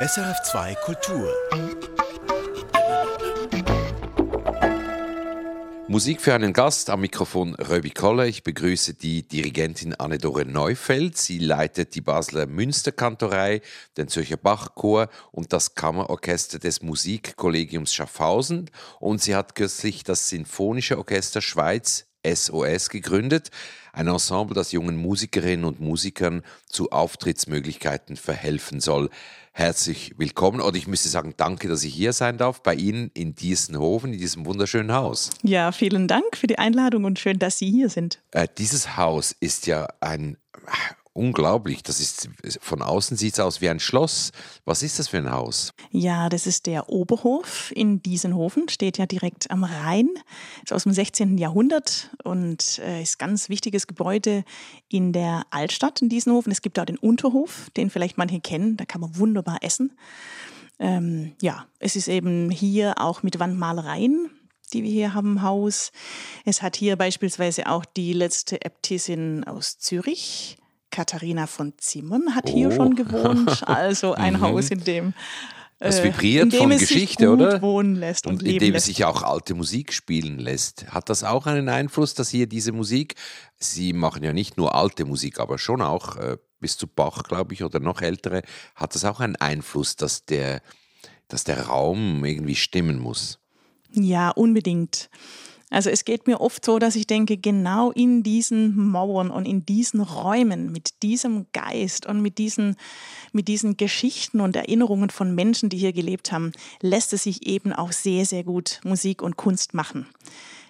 SRF2 Kultur. Musik für einen Gast am Mikrofon Röbi Koller. Ich begrüße die Dirigentin Anne-Dore Neufeld. Sie leitet die Basler Münsterkantorei, den Zürcher Bachchor und das Kammerorchester des Musikkollegiums Schaffhausen. Und sie hat kürzlich das Sinfonische Orchester Schweiz SOS gegründet, ein Ensemble, das jungen Musikerinnen und Musikern zu Auftrittsmöglichkeiten verhelfen soll. Herzlich willkommen oder ich müsste sagen, danke, dass ich hier sein darf bei Ihnen in Diesenhofen, in diesem wunderschönen Haus. Ja, vielen Dank für die Einladung und schön, dass Sie hier sind. Äh, dieses Haus ist ja ein unglaublich. Das ist von außen sieht es aus wie ein Schloss. Was ist das für ein Haus? Ja, das ist der Oberhof in Diesenhofen, steht ja direkt am Rhein. Ist aus dem 16. Jahrhundert und äh, ist ganz wichtiges Gebäude in der Altstadt in Diesenhofen. Es gibt auch den Unterhof, den vielleicht manche kennen. Da kann man wunderbar essen. Ähm, ja, es ist eben hier auch mit Wandmalereien die wir hier haben im Haus. Es hat hier beispielsweise auch die letzte Äbtissin aus Zürich Katharina von Zimmern hat oh. hier schon gewohnt, also ein mhm. Haus, in dem das äh, vibriert von Geschichte, oder? Wohnen lässt und, und in dem lässt. sich auch alte Musik spielen lässt. Hat das auch einen Einfluss, dass hier diese Musik, Sie machen ja nicht nur alte Musik, aber schon auch äh, bis zu Bach, glaube ich, oder noch ältere, hat das auch einen Einfluss, dass der, dass der Raum irgendwie stimmen muss? Ja, unbedingt. Also es geht mir oft so, dass ich denke, genau in diesen Mauern und in diesen Räumen, mit diesem Geist und mit diesen, mit diesen Geschichten und Erinnerungen von Menschen, die hier gelebt haben, lässt es sich eben auch sehr, sehr gut Musik und Kunst machen.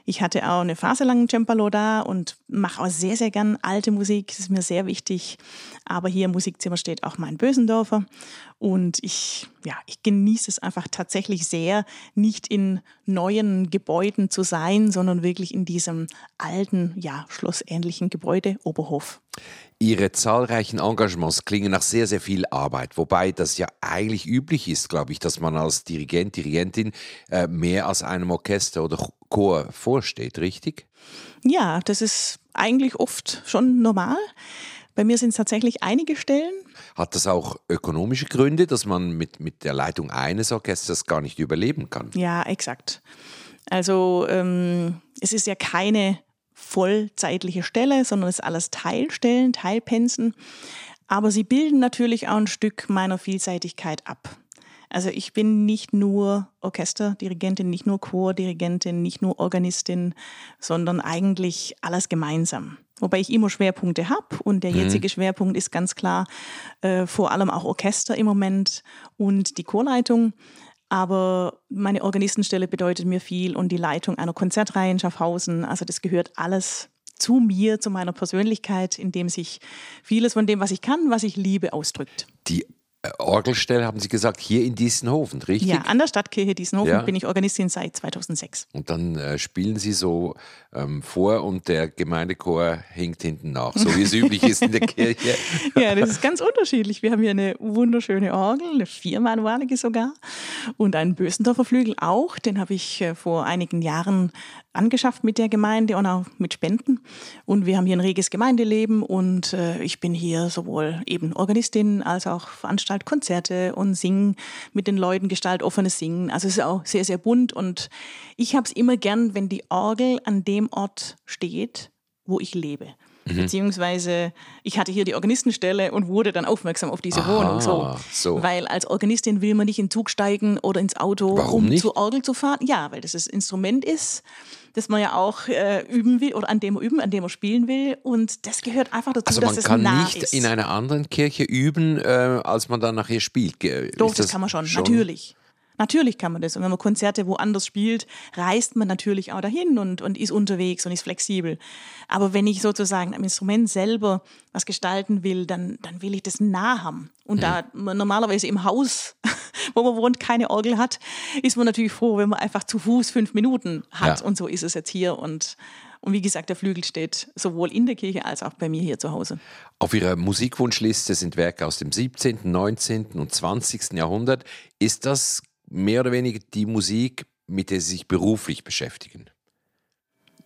Ich hatte auch eine Phase lang Cembalo da und mache auch sehr, sehr gern alte Musik. Das ist mir sehr wichtig. Aber hier im Musikzimmer steht auch mein Bösendorfer. Und ich, ja, ich genieße es einfach tatsächlich sehr, nicht in neuen Gebäuden zu sein, sondern wirklich in diesem alten, ja, schlossähnlichen Gebäude Oberhof. Ihre zahlreichen Engagements klingen nach sehr, sehr viel Arbeit, wobei das ja eigentlich üblich ist, glaube ich, dass man als Dirigent, Dirigentin äh, mehr als einem Orchester oder Chor vorsteht, richtig? Ja, das ist eigentlich oft schon normal. Bei mir sind es tatsächlich einige Stellen. Hat das auch ökonomische Gründe, dass man mit, mit der Leitung eines Orchesters gar nicht überleben kann? Ja, exakt. Also ähm, es ist ja keine vollzeitliche Stelle, sondern es ist alles Teilstellen, Teilpensen. Aber sie bilden natürlich auch ein Stück meiner Vielseitigkeit ab. Also ich bin nicht nur Orchesterdirigentin, nicht nur Chordirigentin, nicht nur Organistin, sondern eigentlich alles gemeinsam. Wobei ich immer Schwerpunkte habe und der mhm. jetzige Schwerpunkt ist ganz klar äh, vor allem auch Orchester im Moment und die Chorleitung. Aber meine Organistenstelle bedeutet mir viel und die Leitung einer Konzertreihe in Schaffhausen. Also das gehört alles zu mir, zu meiner Persönlichkeit, in dem sich vieles von dem, was ich kann, was ich liebe, ausdrückt. Die Orgelstelle, haben Sie gesagt, hier in Diesenhofen, richtig? Ja, an der Stadtkirche Diesenhofen ja. bin ich Organistin seit 2006. Und dann äh, spielen Sie so ähm, vor und der Gemeindechor hinkt hinten nach, so wie es üblich ist in der Kirche. ja, das ist ganz unterschiedlich. Wir haben hier eine wunderschöne Orgel, eine viermanualige sogar und einen Bösendorfer Flügel auch. Den habe ich äh, vor einigen Jahren angeschafft mit der Gemeinde und auch mit Spenden. Und wir haben hier ein reges Gemeindeleben und äh, ich bin hier sowohl eben Organistin als auch veranstalte Konzerte und singe mit den Leuten, gestalt offenes Singen. Also es ist auch sehr, sehr bunt und ich habe es immer gern, wenn die Orgel an dem Ort steht, wo ich lebe. Mhm. Beziehungsweise ich hatte hier die Organistenstelle und wurde dann aufmerksam auf diese Aha, Wohnung. So. so. Weil als Organistin will man nicht in den Zug steigen oder ins Auto, Warum um nicht? zur Orgel zu fahren. Ja, weil das das Instrument ist, das man ja auch äh, üben will oder an dem man üben, an dem man spielen will. Und das gehört einfach dazu, also dass es nah man kann nicht in einer anderen Kirche üben, äh, als man dann nachher spielt. Doch, das, das, kann man schon, schon, natürlich. Natürlich kann man das. Und wenn man Konzerte woanders spielt, reist man natürlich auch dahin und, und ist unterwegs und ist flexibel. Aber wenn ich sozusagen am Instrument selber was gestalten will, dann, dann will ich das nah haben. Und mhm. da man normalerweise im Haus, wo man wohnt, keine Orgel hat, ist man natürlich froh, wenn man einfach zu Fuß fünf Minuten hat. Ja. Und so ist es jetzt hier. Und und wie gesagt, der Flügel steht sowohl in der Kirche als auch bei mir hier zu Hause. Auf Ihrer Musikwunschliste sind Werke aus dem 17., 19. und 20. Jahrhundert. Ist das mehr oder weniger die Musik, mit der Sie sich beruflich beschäftigen?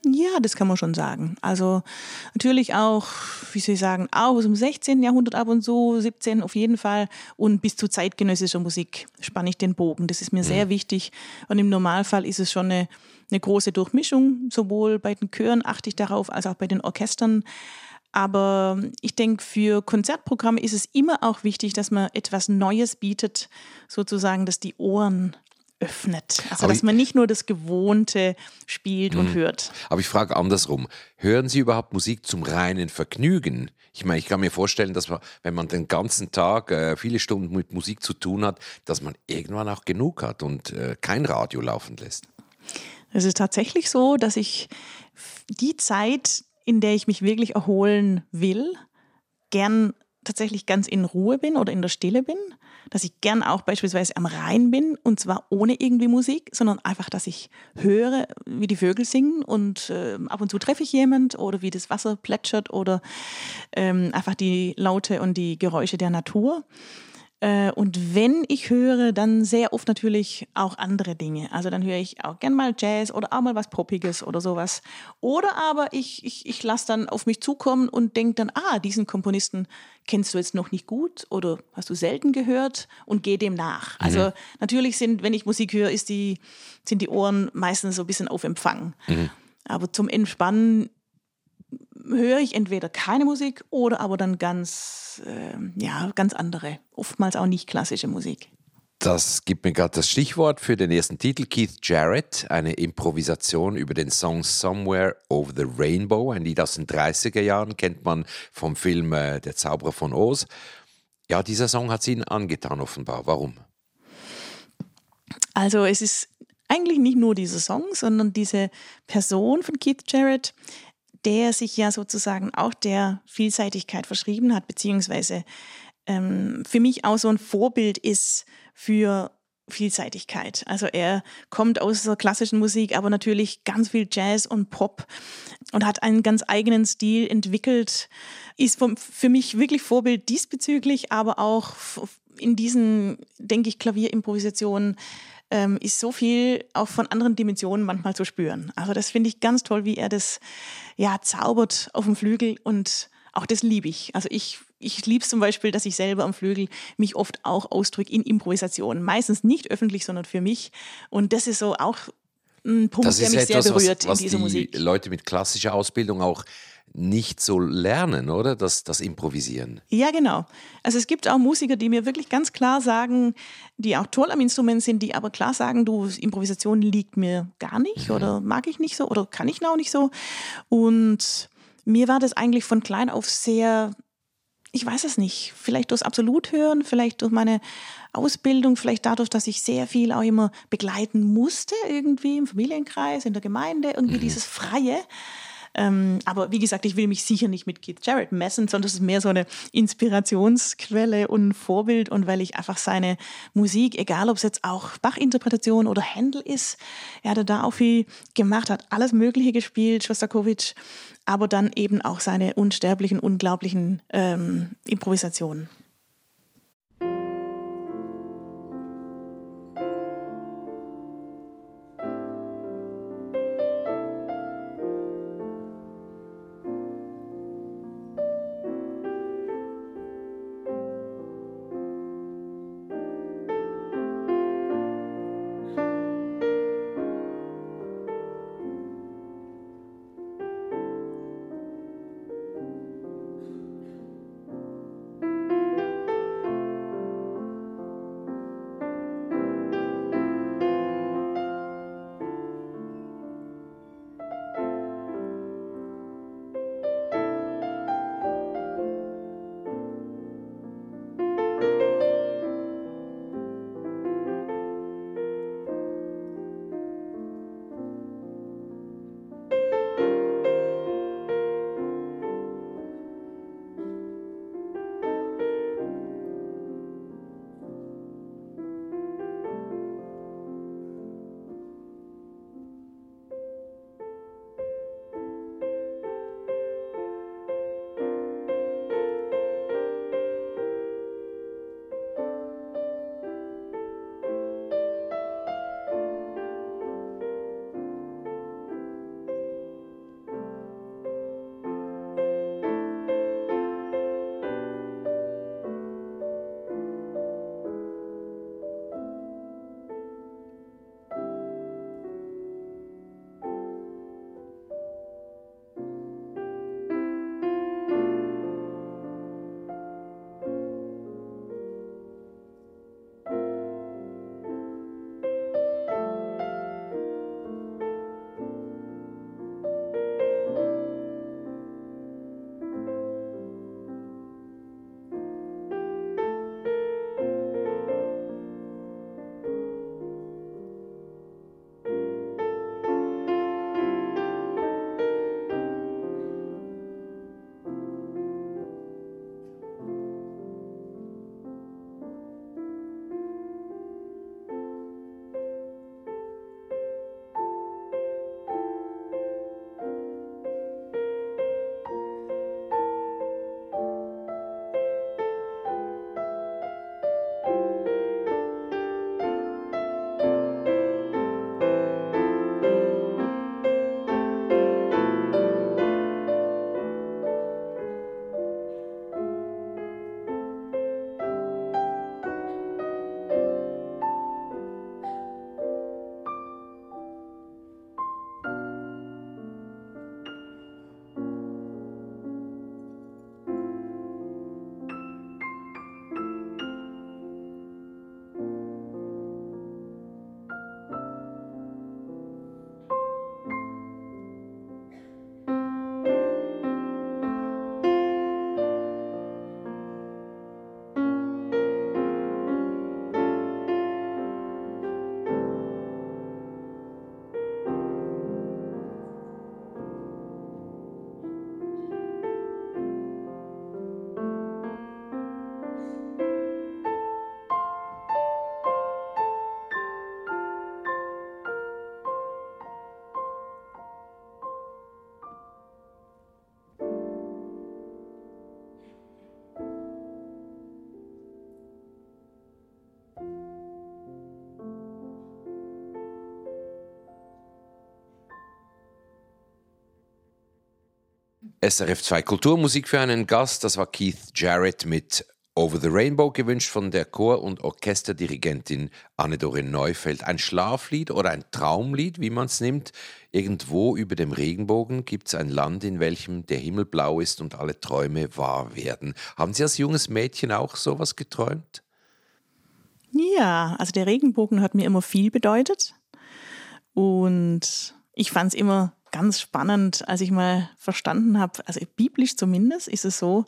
Ja, das kann man schon sagen. Also natürlich auch, wie soll ich sagen, auch aus dem 16. Jahrhundert ab und so, 17 auf jeden Fall. Und bis zu zeitgenössischer Musik spanne ich den Bogen. Das ist mir sehr mhm. wichtig. Und im Normalfall ist es schon eine, eine große Durchmischung. Sowohl bei den Chören achte ich darauf, als auch bei den Orchestern. Aber ich denke, für Konzertprogramme ist es immer auch wichtig, dass man etwas Neues bietet, sozusagen, dass die Ohren öffnet. Also, aber dass man nicht nur das Gewohnte spielt und mhm. hört. Aber ich frage andersrum. Hören Sie überhaupt Musik zum reinen Vergnügen? Ich meine, ich kann mir vorstellen, dass man, wenn man den ganzen Tag äh, viele Stunden mit Musik zu tun hat, dass man irgendwann auch genug hat und äh, kein Radio laufen lässt. Es ist tatsächlich so, dass ich die Zeit, in der ich mich wirklich erholen will, gern tatsächlich ganz in Ruhe bin oder in der Stille bin, dass ich gern auch beispielsweise am Rhein bin und zwar ohne irgendwie Musik, sondern einfach, dass ich höre, wie die Vögel singen und äh, ab und zu treffe ich jemand oder wie das Wasser plätschert oder ähm, einfach die Laute und die Geräusche der Natur. Äh, und wenn ich höre, dann sehr oft natürlich auch andere Dinge. Also dann höre ich auch gern mal Jazz oder auch mal was Poppiges oder sowas. Oder aber ich, ich, ich lasse dann auf mich zukommen und denke dann, ah, diesen Komponisten kennst du jetzt noch nicht gut oder hast du selten gehört und gehe dem nach. Mhm. Also natürlich sind, wenn ich Musik höre, ist die, sind die Ohren meistens so ein bisschen auf Empfang. Mhm. Aber zum Entspannen höre ich entweder keine Musik oder aber dann ganz, äh, ja, ganz andere, oftmals auch nicht klassische Musik. Das gibt mir gerade das Stichwort für den ersten Titel. Keith Jarrett, eine Improvisation über den Song Somewhere Over the Rainbow. Ein Lied aus den 30er Jahren, kennt man vom Film äh, Der Zauberer von Oz. Ja, dieser Song hat sie Ihnen angetan, offenbar. Warum? Also, es ist eigentlich nicht nur dieser Song, sondern diese Person von Keith Jarrett, der sich ja sozusagen auch der Vielseitigkeit verschrieben hat, beziehungsweise ähm, für mich auch so ein Vorbild ist für Vielseitigkeit. Also er kommt aus der klassischen Musik, aber natürlich ganz viel Jazz und Pop und hat einen ganz eigenen Stil entwickelt, ist für mich wirklich Vorbild diesbezüglich, aber auch in diesen, denke ich, Klavierimprovisationen ähm, ist so viel auch von anderen Dimensionen manchmal zu spüren. Also das finde ich ganz toll, wie er das ja zaubert auf dem Flügel und auch das liebe ich. Also ich ich liebe es zum Beispiel, dass ich selber am Flügel mich oft auch ausdrücke in Improvisation. Meistens nicht öffentlich, sondern für mich. Und das ist so auch ein Punkt, der mich etwas, sehr berührt was, was in dieser die Musik. Leute mit klassischer Ausbildung auch nicht so lernen, oder? Das, das Improvisieren. Ja, genau. Also es gibt auch Musiker, die mir wirklich ganz klar sagen, die auch toll am Instrument sind, die aber klar sagen, du, Improvisation liegt mir gar nicht mhm. oder mag ich nicht so oder kann ich auch nicht so. Und mir war das eigentlich von klein auf sehr, ich weiß es nicht, vielleicht durchs Absoluthören, vielleicht durch meine Ausbildung, vielleicht dadurch, dass ich sehr viel auch immer begleiten musste, irgendwie im Familienkreis, in der Gemeinde, irgendwie mhm. dieses Freie. Ähm, aber wie gesagt, ich will mich sicher nicht mit Keith Jarrett messen, sondern es ist mehr so eine Inspirationsquelle und ein Vorbild und weil ich einfach seine Musik, egal ob es jetzt auch Bach-Interpretation oder Händel ist, er hat da auch viel gemacht, hat alles Mögliche gespielt, Shostakovich, aber dann eben auch seine unsterblichen, unglaublichen ähm, Improvisationen. SRF 2 Kulturmusik für einen Gast. Das war Keith Jarrett mit Over the Rainbow gewünscht von der Chor- und Orchesterdirigentin Anne-Dore Neufeld. Ein Schlaflied oder ein Traumlied, wie man es nimmt. Irgendwo über dem Regenbogen gibt es ein Land, in welchem der Himmel blau ist und alle Träume wahr werden. Haben Sie als junges Mädchen auch sowas geträumt? Ja, also der Regenbogen hat mir immer viel bedeutet. Und ich fand es immer ganz spannend, als ich mal verstanden habe, also biblisch zumindest ist es so,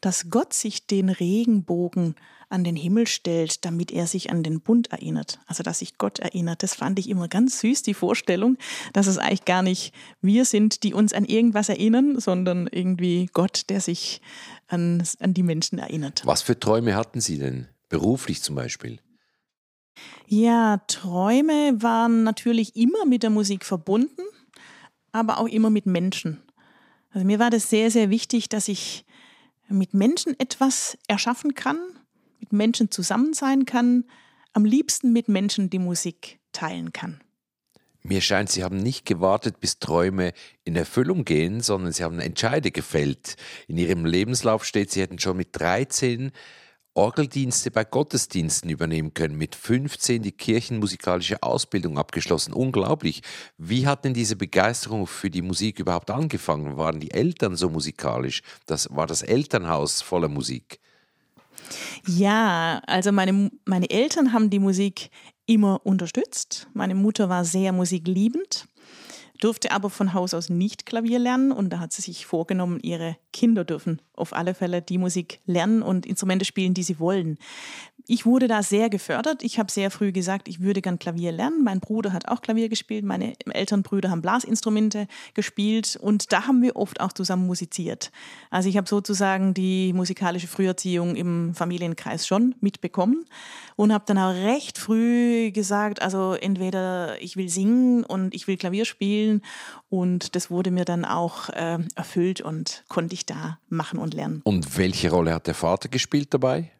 dass Gott sich den Regenbogen an den Himmel stellt, damit er sich an den Bund erinnert. Also dass sich Gott erinnert. Das fand ich immer ganz süß, die Vorstellung, dass es eigentlich gar nicht wir sind, die uns an irgendwas erinnern, sondern irgendwie Gott, der sich an, an die Menschen erinnert. Was für Träume hatten Sie denn? Beruflich zum Beispiel? Ja, Träume waren natürlich immer mit der Musik verbunden aber auch immer mit Menschen. Also mir war das sehr, sehr wichtig, dass ich mit Menschen etwas erschaffen kann, mit Menschen zusammen sein kann, am liebsten mit Menschen die Musik teilen kann. Mir scheint, Sie haben nicht gewartet, bis Träume in Erfüllung gehen, sondern Sie haben Entscheide gefällt. In Ihrem Lebenslauf steht, Sie hätten schon mit 13 Orgeldienste bei Gottesdiensten übernehmen können, mit 15 die kirchenmusikalische Ausbildung abgeschlossen. Unglaublich. Wie hat denn diese Begeisterung für die Musik überhaupt angefangen? Waren die Eltern so musikalisch? Das war das Elternhaus voller Musik? Ja, also meine, meine Eltern haben die Musik immer unterstützt. Meine Mutter war sehr musikliebend durfte aber von Haus aus nicht Klavier lernen und da hat sie sich vorgenommen, ihre Kinder dürfen auf alle Fälle die Musik lernen und Instrumente spielen, die sie wollen. Ich wurde da sehr gefördert. Ich habe sehr früh gesagt, ich würde gern Klavier lernen. Mein Bruder hat auch Klavier gespielt, meine Elternbrüder haben Blasinstrumente gespielt und da haben wir oft auch zusammen musiziert. Also ich habe sozusagen die musikalische Früherziehung im Familienkreis schon mitbekommen und habe dann auch recht früh gesagt, also entweder ich will singen und ich will Klavier spielen und das wurde mir dann auch äh, erfüllt und konnte ich da machen und lernen. Und welche Rolle hat der Vater gespielt dabei?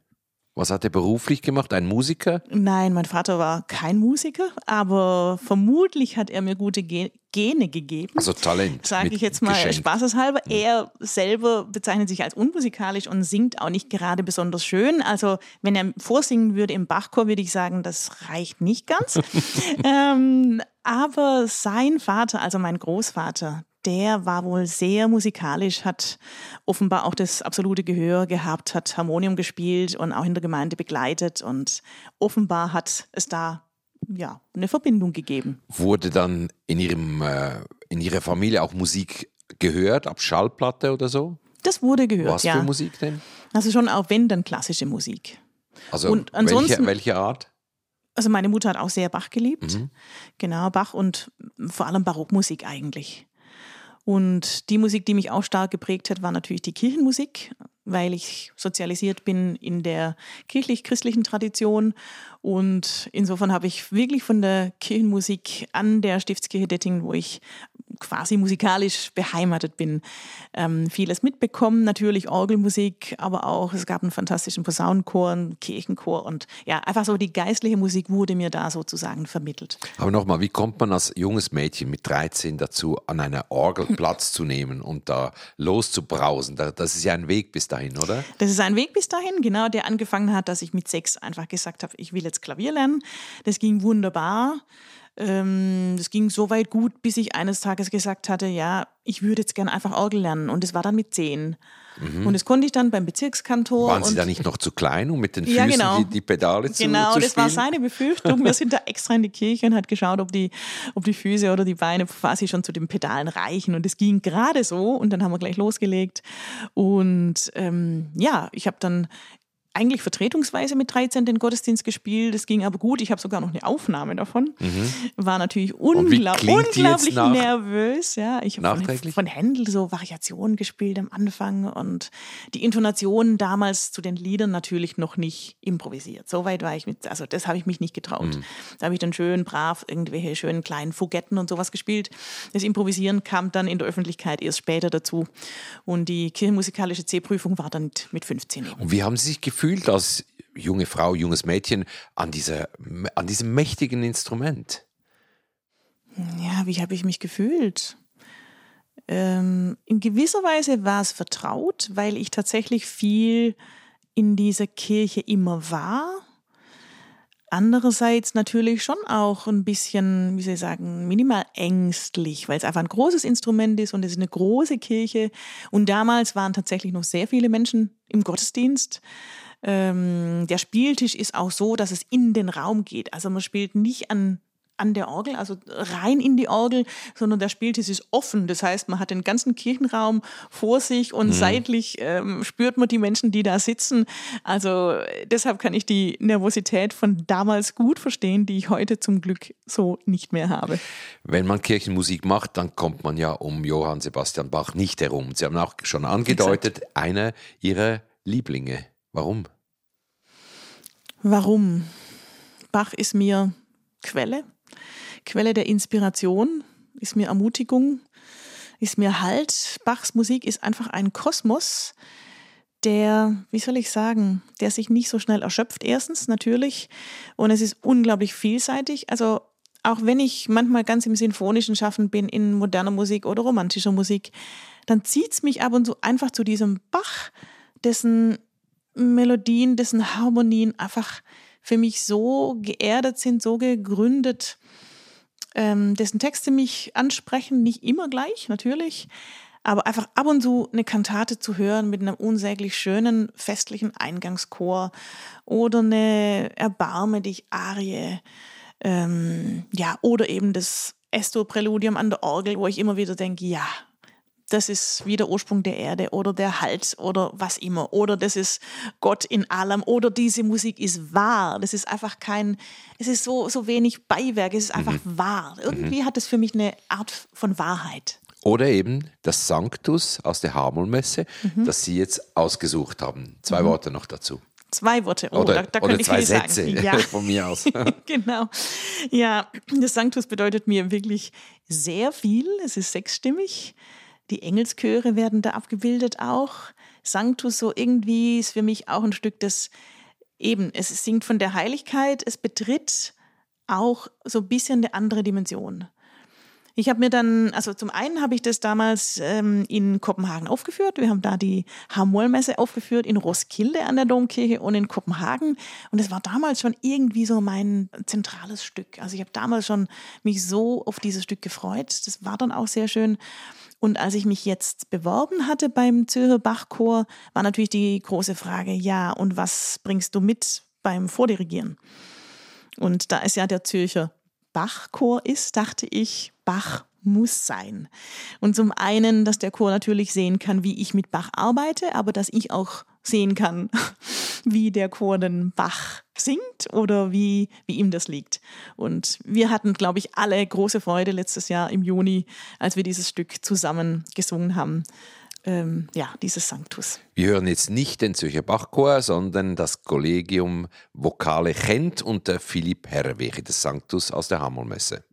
Was hat er beruflich gemacht? Ein Musiker? Nein, mein Vater war kein Musiker, aber vermutlich hat er mir gute Gene gegeben. Also Talent. Sage ich jetzt mal geschenkt. spaßeshalber. Er selber bezeichnet sich als unmusikalisch und singt auch nicht gerade besonders schön. Also wenn er vorsingen würde im Bachchor, würde ich sagen, das reicht nicht ganz. ähm, aber sein Vater, also mein Großvater, der war wohl sehr musikalisch, hat offenbar auch das absolute Gehör gehabt, hat Harmonium gespielt und auch in der Gemeinde begleitet und offenbar hat es da ja eine Verbindung gegeben. Wurde dann in ihrem äh, in ihrer Familie auch Musik gehört, ab Schallplatte oder so? Das wurde gehört. Was ja. für Musik denn? Also schon auch wenn dann klassische Musik. Also und ansonsten, welche, welche Art? Also meine Mutter hat auch sehr Bach geliebt. Mhm. Genau, Bach und vor allem Barockmusik eigentlich. Und die Musik, die mich auch stark geprägt hat, war natürlich die Kirchenmusik, weil ich sozialisiert bin in der kirchlich-christlichen Tradition. Und insofern habe ich wirklich von der Kirchenmusik an der Stiftskirche Dettingen, wo ich quasi musikalisch beheimatet bin. Ähm, vieles mitbekommen, natürlich Orgelmusik, aber auch es gab einen fantastischen Posaunenchor, einen Kirchenchor und ja, einfach so die geistliche Musik wurde mir da sozusagen vermittelt. Aber nochmal, wie kommt man als junges Mädchen mit 13 dazu, an einer Orgel Platz zu nehmen und da loszubrausen? Das ist ja ein Weg bis dahin, oder? Das ist ein Weg bis dahin, genau, der angefangen hat, dass ich mit sechs einfach gesagt habe, ich will jetzt Klavier lernen. Das ging wunderbar. Ähm, das ging so weit gut, bis ich eines Tages gesagt hatte, ja, ich würde jetzt gerne einfach Orgel lernen. Und es war dann mit zehn. Mhm. Und das konnte ich dann beim Bezirkskantor. Waren Sie da nicht noch zu klein, um mit den Füßen ja, genau. die, die, Pedale zu Genau, zu das war seine Befürchtung. Wir sind da extra in die Kirche und hat geschaut, ob die, ob die Füße oder die Beine quasi schon zu den Pedalen reichen. Und es ging gerade so. Und dann haben wir gleich losgelegt. Und ähm, ja, ich habe dann eigentlich vertretungsweise mit 13 den Gottesdienst gespielt. Es ging aber gut. Ich habe sogar noch eine Aufnahme davon. Mhm. War natürlich unglaub unglaublich nervös. Ja, ich habe von, von Händel so Variationen gespielt am Anfang und die Intonationen damals zu den Liedern natürlich noch nicht improvisiert. So weit war ich mit, also das habe ich mich nicht getraut. Mhm. Da habe ich dann schön brav irgendwelche schönen kleinen Fugetten und sowas gespielt. Das Improvisieren kam dann in der Öffentlichkeit erst später dazu. Und die kirchenmusikalische C-Prüfung war dann mit 15 eben. Und wie haben Sie sich gefühlt? Gefühlt als junge Frau, junges Mädchen an, dieser, an diesem mächtigen Instrument? Ja, wie habe ich mich gefühlt? Ähm, in gewisser Weise war es vertraut, weil ich tatsächlich viel in dieser Kirche immer war. Andererseits natürlich schon auch ein bisschen, wie soll ich sagen, minimal ängstlich, weil es einfach ein großes Instrument ist und es ist eine große Kirche. Und damals waren tatsächlich noch sehr viele Menschen im Gottesdienst. Ähm, der Spieltisch ist auch so, dass es in den Raum geht. Also man spielt nicht an an der Orgel, also rein in die Orgel, sondern der Spieltisch ist offen. Das heißt, man hat den ganzen Kirchenraum vor sich und mhm. seitlich ähm, spürt man die Menschen, die da sitzen. Also deshalb kann ich die Nervosität von damals gut verstehen, die ich heute zum Glück so nicht mehr habe. Wenn man Kirchenmusik macht, dann kommt man ja um Johann Sebastian Bach nicht herum. Sie haben auch schon angedeutet, Exakt. einer Ihrer Lieblinge. Warum? Warum? Bach ist mir Quelle, Quelle der Inspiration, ist mir Ermutigung, ist mir Halt. Bachs Musik ist einfach ein Kosmos, der, wie soll ich sagen, der sich nicht so schnell erschöpft, erstens natürlich. Und es ist unglaublich vielseitig. Also auch wenn ich manchmal ganz im sinfonischen Schaffen bin, in moderner Musik oder romantischer Musik, dann zieht es mich ab und zu einfach zu diesem Bach, dessen Melodien, dessen Harmonien einfach für mich so geerdet sind, so gegründet, ähm, dessen Texte mich ansprechen, nicht immer gleich, natürlich, aber einfach ab und zu eine Kantate zu hören mit einem unsäglich schönen festlichen Eingangschor oder eine Erbarme dich Arie, ähm, ja, oder eben das Esto-Präludium an der Orgel, wo ich immer wieder denke, ja, das ist wie der Ursprung der Erde oder der Hals oder was immer. Oder das ist Gott in allem. Oder diese Musik ist wahr. Das ist einfach kein, es ist so, so wenig Beiwerk, es ist einfach mhm. wahr. Irgendwie mhm. hat es für mich eine Art von Wahrheit. Oder eben das Sanctus aus der Harmolmesse, mhm. das Sie jetzt ausgesucht haben. Zwei mhm. Worte noch dazu. Zwei Worte. Oh, oder, da, da oder zwei Sätze ja. von mir aus. genau. Ja, das Sanctus bedeutet mir wirklich sehr viel. Es ist sechsstimmig. Die Engelschöre werden da abgebildet auch. Sanctus so irgendwie ist für mich auch ein Stück des eben, es singt von der Heiligkeit, es betritt auch so ein bisschen eine andere Dimension. Ich habe mir dann, also zum einen habe ich das damals ähm, in Kopenhagen aufgeführt. Wir haben da die Hamollmesse aufgeführt in Roskilde an der Domkirche und in Kopenhagen. Und es war damals schon irgendwie so mein zentrales Stück. Also ich habe damals schon mich so auf dieses Stück gefreut. Das war dann auch sehr schön. Und als ich mich jetzt beworben hatte beim Zürcher Bachchor, war natürlich die große Frage, ja, und was bringst du mit beim Vordirigieren? Und da es ja der Zürcher Bachchor ist, dachte ich, Bach muss sein. Und zum einen, dass der Chor natürlich sehen kann, wie ich mit Bach arbeite, aber dass ich auch sehen kann, wie der Chor den Bach singt oder wie, wie ihm das liegt. Und wir hatten, glaube ich, alle große Freude letztes Jahr im Juni, als wir dieses Stück zusammen gesungen haben. Ähm, ja, dieses Sanctus. Wir hören jetzt nicht den Zürcher Bachchor, sondern das Kollegium Vokale Chent unter Philipp Herwege des Sanctus aus der Hammelmesse.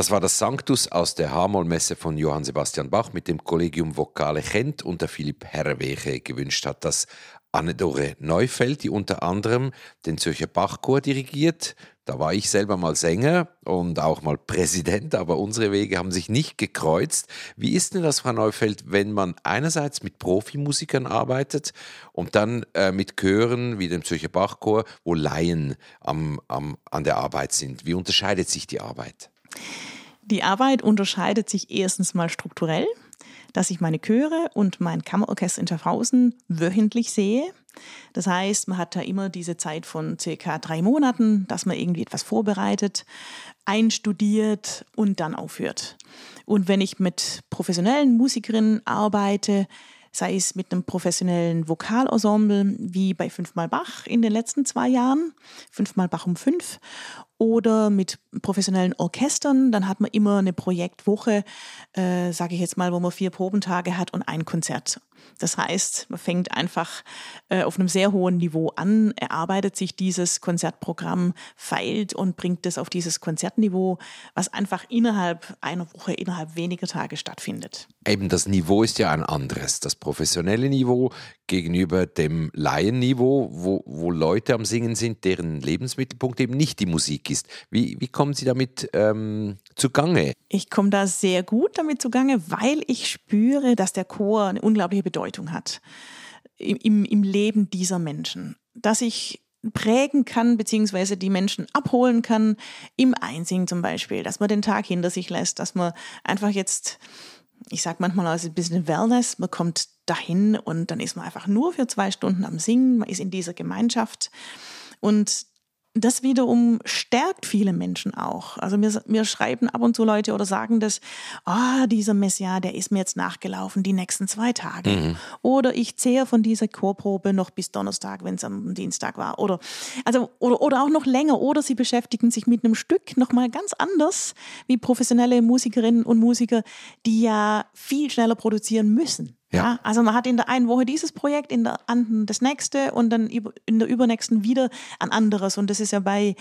Das war das Sanctus aus der H-Moll-Messe von Johann Sebastian Bach mit dem Collegium Vokale Chent und der Philipp Herrweche gewünscht hat. Das Annedore Neufeld, die unter anderem den Zürcher Bachchor dirigiert. Da war ich selber mal Sänger und auch mal Präsident, aber unsere Wege haben sich nicht gekreuzt. Wie ist denn das, Frau Neufeld, wenn man einerseits mit Profimusikern arbeitet und dann äh, mit Chören wie dem Zürcher Bachchor, wo Laien am, am, an der Arbeit sind? Wie unterscheidet sich die Arbeit? Die Arbeit unterscheidet sich erstens mal strukturell, dass ich meine Chöre und mein Kammerorchester in Schaffhausen wöchentlich sehe. Das heißt, man hat da immer diese Zeit von circa drei Monaten, dass man irgendwie etwas vorbereitet, einstudiert und dann aufhört. Und wenn ich mit professionellen Musikerinnen arbeite, sei es mit einem professionellen Vokalensemble wie bei Fünfmal Bach in den letzten zwei Jahren, Fünfmal Bach um fünf, oder mit professionellen Orchestern, dann hat man immer eine Projektwoche, äh, sage ich jetzt mal, wo man vier Probentage hat und ein Konzert. Das heißt, man fängt einfach äh, auf einem sehr hohen Niveau an, erarbeitet sich dieses Konzertprogramm, feilt und bringt es auf dieses Konzertniveau, was einfach innerhalb einer Woche, innerhalb weniger Tage stattfindet. Eben das Niveau ist ja ein anderes. Das professionelle Niveau gegenüber dem Laienniveau, wo, wo Leute am Singen sind, deren Lebensmittelpunkt eben nicht die Musik ist. Wie, wie kommen Sie damit ähm, zugange? Ich komme da sehr gut damit zugange, weil ich spüre, dass der Chor eine unglaubliche Bedeutung hat im, im Leben dieser Menschen. Dass ich prägen kann, beziehungsweise die Menschen abholen kann, im Einsingen zum Beispiel, dass man den Tag hinter sich lässt, dass man einfach jetzt ich sage manchmal also ein bisschen Wellness, man kommt dahin und dann ist man einfach nur für zwei Stunden am Singen, man ist in dieser Gemeinschaft und das wiederum stärkt viele Menschen auch. Also mir, mir schreiben ab und zu Leute oder sagen das, ah, oh, dieser Messias, der ist mir jetzt nachgelaufen die nächsten zwei Tage. Mhm. Oder ich zehre von dieser Chorprobe noch bis Donnerstag, wenn es am Dienstag war. Oder, also, oder, oder auch noch länger. Oder sie beschäftigen sich mit einem Stück nochmal ganz anders wie professionelle Musikerinnen und Musiker, die ja viel schneller produzieren müssen. Ja. ja. also man hat in der einen Woche dieses Projekt, in der anderen das nächste und dann in der übernächsten wieder ein anderes. Und das ist ja bei,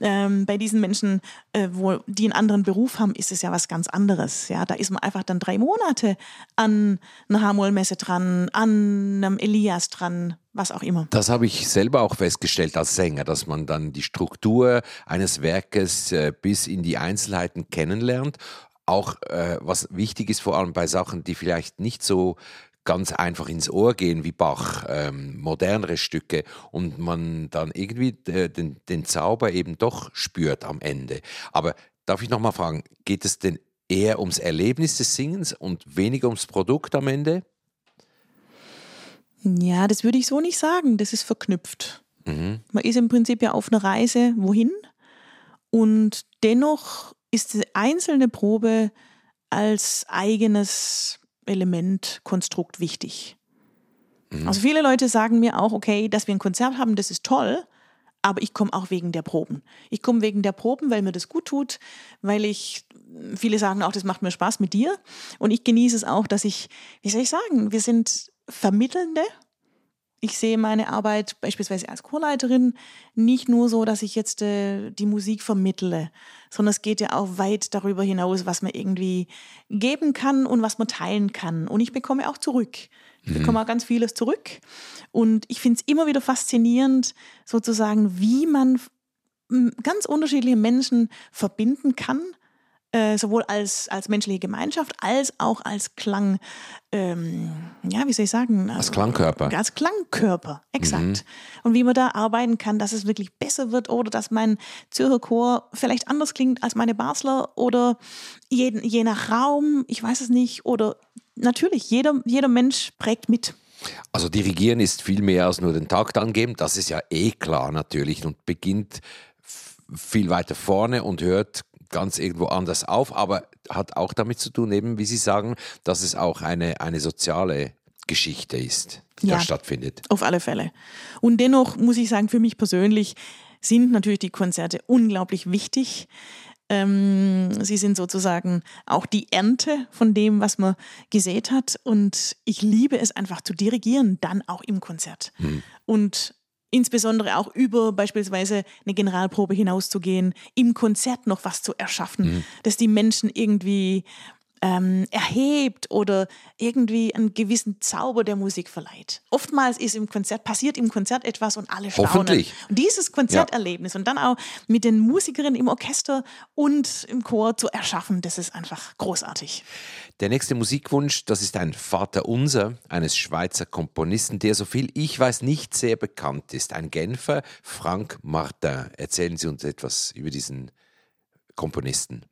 ähm, bei diesen Menschen, äh, wo die einen anderen Beruf haben, ist es ja was ganz anderes. Ja, da ist man einfach dann drei Monate an einer Hamol-Messe dran, an einem Elias dran, was auch immer. Das habe ich selber auch festgestellt als Sänger, dass man dann die Struktur eines Werkes äh, bis in die Einzelheiten kennenlernt auch äh, was wichtig ist, vor allem bei Sachen, die vielleicht nicht so ganz einfach ins Ohr gehen wie Bach, ähm, modernere Stücke und man dann irgendwie äh, den, den Zauber eben doch spürt am Ende. Aber darf ich nochmal fragen, geht es denn eher ums Erlebnis des Singens und weniger ums Produkt am Ende? Ja, das würde ich so nicht sagen. Das ist verknüpft. Mhm. Man ist im Prinzip ja auf einer Reise wohin und dennoch ist die einzelne Probe als eigenes Element, Konstrukt wichtig. Mhm. Also viele Leute sagen mir auch, okay, dass wir ein Konzert haben, das ist toll, aber ich komme auch wegen der Proben. Ich komme wegen der Proben, weil mir das gut tut, weil ich, viele sagen auch, das macht mir Spaß mit dir und ich genieße es auch, dass ich, wie soll ich sagen, wir sind Vermittelnde ich sehe meine Arbeit beispielsweise als Chorleiterin nicht nur so, dass ich jetzt äh, die Musik vermittle, sondern es geht ja auch weit darüber hinaus, was man irgendwie geben kann und was man teilen kann. Und ich bekomme auch zurück. Ich mhm. bekomme auch ganz vieles zurück. Und ich finde es immer wieder faszinierend, sozusagen, wie man ganz unterschiedliche Menschen verbinden kann äh, sowohl als, als menschliche Gemeinschaft als auch als Klang, ähm, ja, wie soll ich sagen? Als Klangkörper. Als Klangkörper, exakt. Mhm. Und wie man da arbeiten kann, dass es wirklich besser wird oder dass mein Zürcher Chor vielleicht anders klingt als meine Basler oder jeden, je nach Raum, ich weiß es nicht, oder natürlich, jeder, jeder Mensch prägt mit. Also dirigieren ist viel mehr als nur den Takt angeben, das ist ja eh klar natürlich und beginnt viel weiter vorne und hört ganz irgendwo anders auf, aber hat auch damit zu tun, eben wie Sie sagen, dass es auch eine, eine soziale Geschichte ist, die Ja. da stattfindet. Auf alle Fälle. Und dennoch muss ich sagen, für mich persönlich sind natürlich die Konzerte unglaublich wichtig. Ähm, sie sind sozusagen auch die Ernte von dem, was man gesät hat. Und ich liebe es einfach zu dirigieren, dann auch im Konzert. Und insbesondere auch über beispielsweise eine Generalprobe hinauszugehen, im Konzert noch was zu erschaffen, dass die Menschen irgendwie ähm, erhebt oder irgendwie einen gewissen Zauber der Musik verleiht. Oftmals ist im Konzert, passiert im Konzert etwas und alle staunen. Hoffentlich. Und dieses Konzerterlebnis und dann auch mit den Musikerinnen im Orchester und im Chor zu erschaffen, das ist einfach großartig. Der nächste Musikwunsch, das ist ein Vaterunser eines Schweizer Komponisten, der, so viel ich weiß, nicht sehr bekannt ist. Ein Genfer, Frank Martin. Erzählen Sie uns etwas über diesen Komponisten.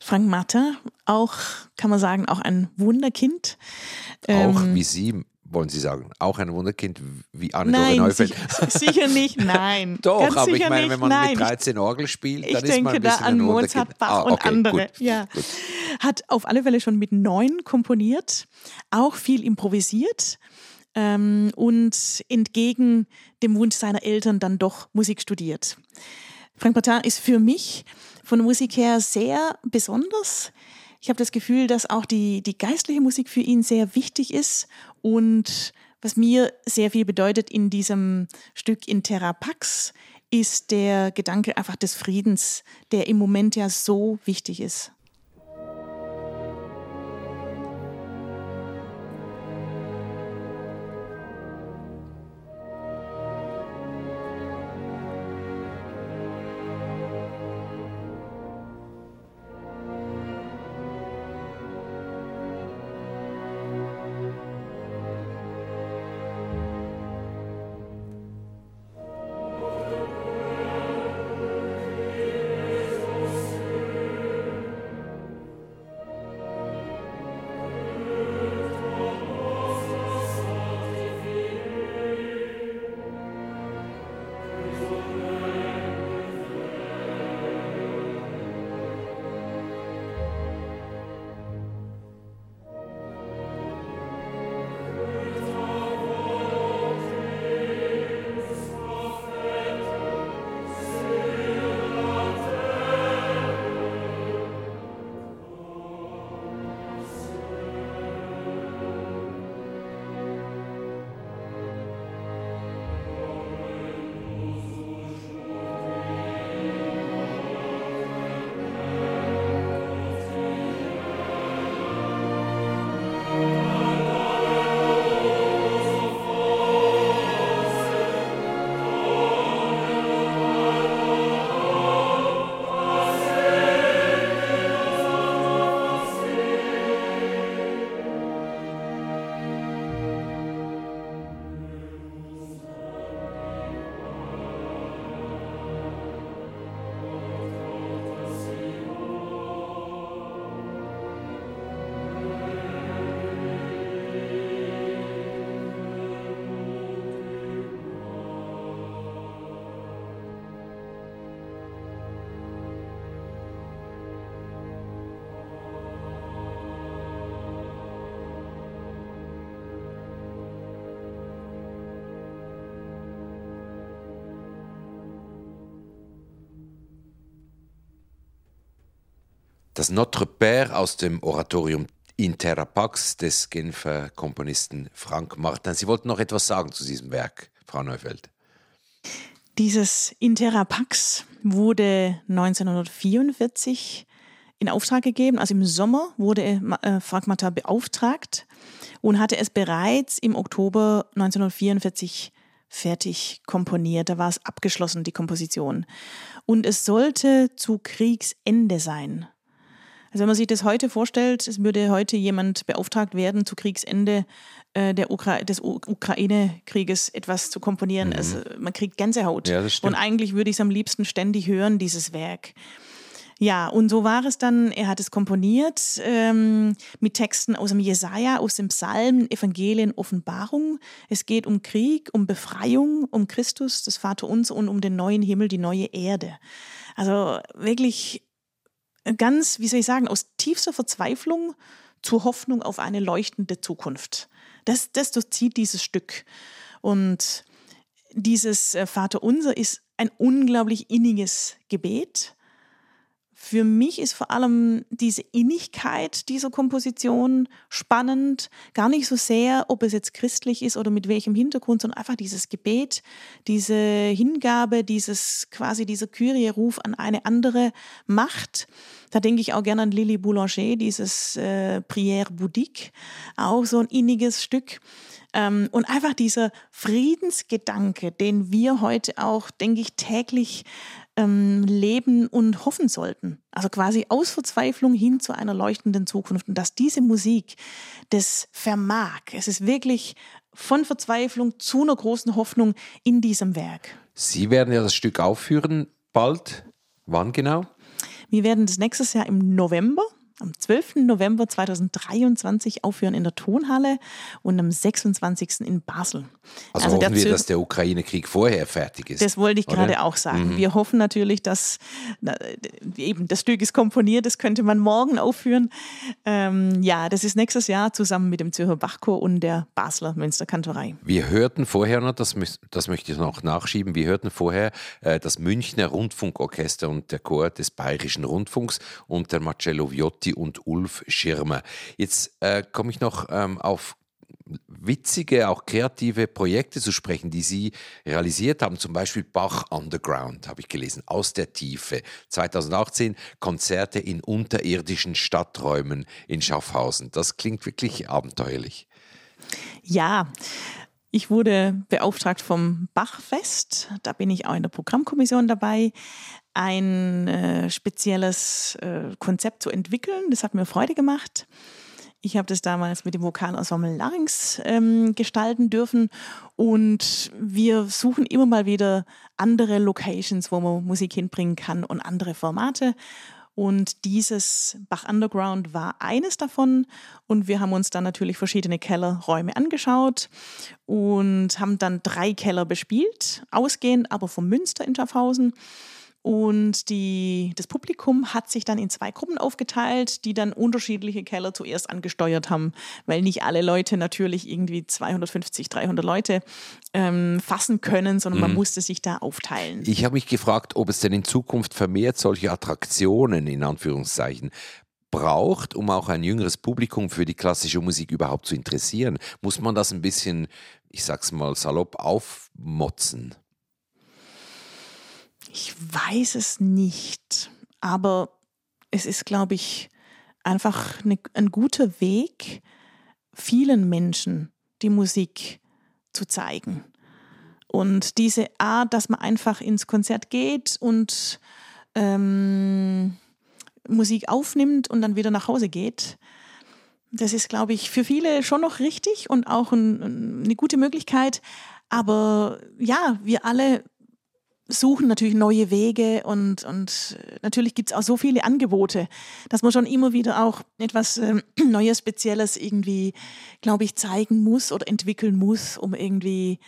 Frank Martin, auch, kann man sagen, auch ein Wunderkind. Auch Ähm, wie Sie, wollen Sie sagen, auch ein Wunderkind wie Anne Nein, Neufeld. sicher, nicht, nein. Doch, Ganz aber ich meine, nicht, wenn man nein. mit 13 Orgel spielt, Ich dann ist man denke ein da bisschen an ein Mozart. Bach Ah, und okay, andere. Gut, ja. gut. Hat auf alle Fälle schon mit neun komponiert, auch viel improvisiert ähm, und entgegen dem Wunsch seiner Eltern dann doch Musik studiert. Frank Martin ist für mich von Musik her sehr besonders. Ich habe das Gefühl, dass auch die, die geistliche Musik für ihn sehr wichtig ist und was mir sehr viel bedeutet in diesem Stück in Terra Pax ist der Gedanke einfach des Friedens, der im Moment ja so wichtig ist. Das Notre Père aus dem Oratorium In Terra Pax des Genfer Komponisten Frank Martin. Sie wollten noch etwas sagen zu diesem Werk, Frau Neufeld. Dieses Intera Pax wurde 1944 in Auftrag gegeben. Also im Sommer wurde äh, Frank Martin beauftragt und hatte es bereits im Oktober 1944 fertig komponiert. Da war es abgeschlossen, die Komposition. Und es sollte zu Kriegsende sein. Also wenn man sich das heute vorstellt, es würde heute jemand beauftragt werden, zu Kriegsende äh, der Ukra des Ukraine-Krieges etwas zu komponieren. Also man kriegt Gänsehaut. Ja. Und eigentlich würde ich es am liebsten ständig hören, dieses Werk. Ja, und so war es dann. Er hat es komponiert ähm, mit Texten aus dem Jesaja, aus dem Psalm, Evangelien, Offenbarung. Es geht um Krieg, um Befreiung, um Christus, das Vaterunser und um den neuen Himmel, die neue Erde. Also wirklich ganz, wie soll ich sagen, aus tiefster Verzweiflung zur Hoffnung auf eine leuchtende Zukunft. Das, das durchzieht dieses Stück. Und dieses äh, Vaterunser ist ein unglaublich inniges Gebet. Für mich ist vor allem diese Innigkeit dieser Komposition spannend. Gar nicht so sehr, ob es jetzt christlich ist oder mit welchem Hintergrund, sondern einfach dieses Gebet, diese Hingabe, dieses quasi dieser Kyrie-Ruf an eine andere Macht. Da denke ich auch gerne an Lily Boulanger, dieses äh, Prière bouddhique, auch so ein inniges Stück. Ähm, und einfach dieser Friedensgedanke, den wir heute auch, denke ich, täglich ähm, leben und hoffen sollten. Also quasi aus Verzweiflung hin zu einer leuchtenden Zukunft. Und dass diese Musik das vermag. Es ist wirklich von Verzweiflung zu einer großen Hoffnung in diesem Werk. Sie werden ja das Stück aufführen bald. Wann genau? Wir werden das nächstes Jahr im November am 12. November 2023 aufhören in der Tonhalle und am 26. in Basel. Also, also hoffen wir, dass der Ukraine-Krieg vorher fertig ist. Das wollte ich oder? gerade auch sagen. Mhm. Wir hoffen natürlich, dass na, eben das Stück ist komponiert, das könnte man morgen aufführen. Ähm, ja, das ist nächstes Jahr zusammen mit dem Zürcher Bachchor und der Basler Münsterkantorei. Wir hörten vorher noch, das, das möchte ich noch nachschieben, wir hörten vorher äh, das Münchner Rundfunkorchester und der Chor des Bayerischen Rundfunks und der Marcello Viotti Mutti und Ulf Schirmer. Jetzt äh, komme ich noch ähm, auf witzige, auch kreative Projekte zu sprechen, die Sie realisiert haben. Zum Beispiel Bach Underground, habe ich gelesen, aus der Tiefe. 2018 Konzerte in unterirdischen Stadträumen in Schaffhausen. Das klingt wirklich abenteuerlich. Ja, ich wurde beauftragt vom Bachfest. Da bin ich auch in der Programmkommission dabei ein äh, spezielles äh, Konzept zu entwickeln. Das hat mir Freude gemacht. Ich habe das damals mit dem Vokalensemble Larynx ähm, gestalten dürfen und wir suchen immer mal wieder andere Locations, wo man Musik hinbringen kann und andere Formate. Und dieses Bach Underground war eines davon. Und wir haben uns dann natürlich verschiedene Kellerräume angeschaut und haben dann drei Keller bespielt, ausgehend aber vom Münster in Schaffhausen. Und die, das Publikum hat sich dann in zwei Gruppen aufgeteilt, die dann unterschiedliche Keller zuerst angesteuert haben, weil nicht alle Leute natürlich irgendwie 250, 300 Leute ähm, fassen können, sondern mhm. man musste sich da aufteilen. Ich habe mich gefragt, ob es denn in Zukunft vermehrt solche Attraktionen in Anführungszeichen braucht, um auch ein jüngeres Publikum für die klassische Musik überhaupt zu interessieren. Muss man das ein bisschen, ich sag's mal salopp, aufmotzen? Ich weiß es nicht, aber es ist, glaube ich, einfach eine, ein guter Weg, vielen Menschen die Musik zu zeigen. Und diese Art, dass man einfach ins Konzert geht und ähm, Musik aufnimmt und dann wieder nach Hause geht, das ist, glaube ich, für viele schon noch richtig und auch ein, eine gute Möglichkeit. Aber ja, wir alle suchen natürlich neue Wege und, und natürlich gibt es auch so viele Angebote, dass man schon immer wieder auch etwas äh, Neues, Spezielles irgendwie, glaube ich, zeigen muss oder entwickeln muss, um irgendwie